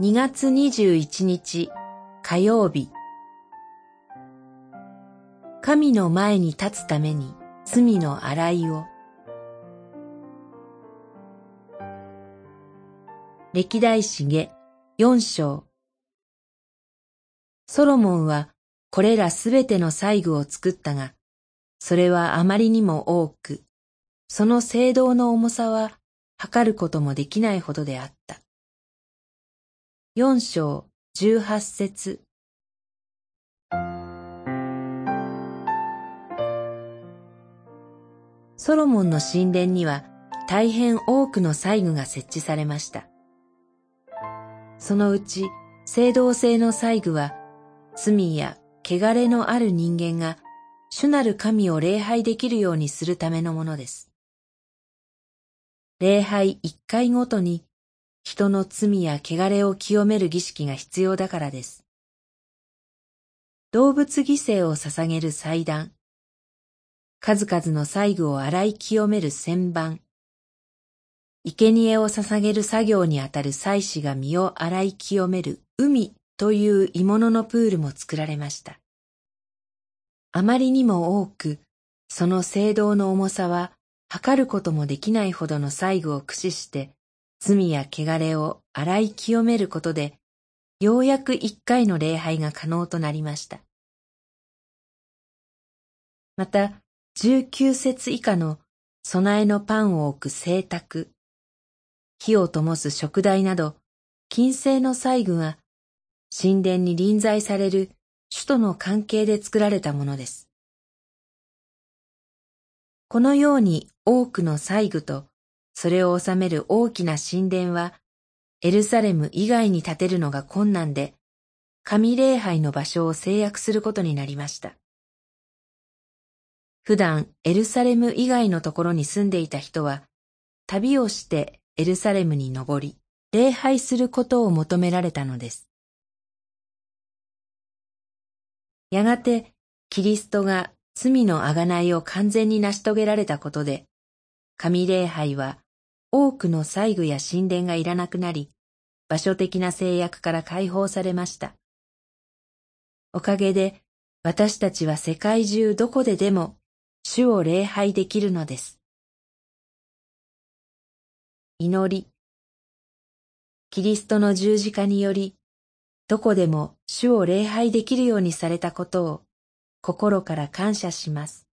2月21日火曜日。神の前に立つために罪の洗いを。歴代史下四章。ソロモンはこれらすべての細具を作ったが、それはあまりにも多く、その聖堂の重さは測ることもできないほどであった。四章十八節ソロモンの神殿には大変多くの細具が設置されました。そのうち、聖堂性の細具は、罪や汚れのある人間が主なる神を礼拝できるようにするためのものです。礼拝一回ごとに人の罪や汚れを清める儀式が必要だからです。動物犠牲を捧げる祭壇、数々の細具を洗い清める旋盤、生贄を捧げる作業にあたる祭司が身を洗い清める海という鋳物のプールも作られました。あまりにも多く、その聖堂の重さは測ることもできないほどの細具を駆使して罪や汚れを洗い清めることで、ようやく一回の礼拝が可能となりました。また、十九節以下の備えのパンを置く聖卓、火を灯す食台など、金星の細具が神殿に臨在される首都の関係で作られたものです。このように多くの細具とそれを収める大きな神殿は、エルサレム以外に建てるのが困難で、神礼拝の場所を制約することになりました。普段エルサレム以外のところに住んでいた人は、旅をしてエルサレムに登り、礼拝することを求められたのです。やがて、キリストが罪のあがないを完全に成し遂げられたことで、神礼拝は多くの細具や神殿がいらなくなり、場所的な制約から解放されました。おかげで私たちは世界中どこででも主を礼拝できるのです。祈り。キリストの十字架により、どこでも主を礼拝できるようにされたことを心から感謝します。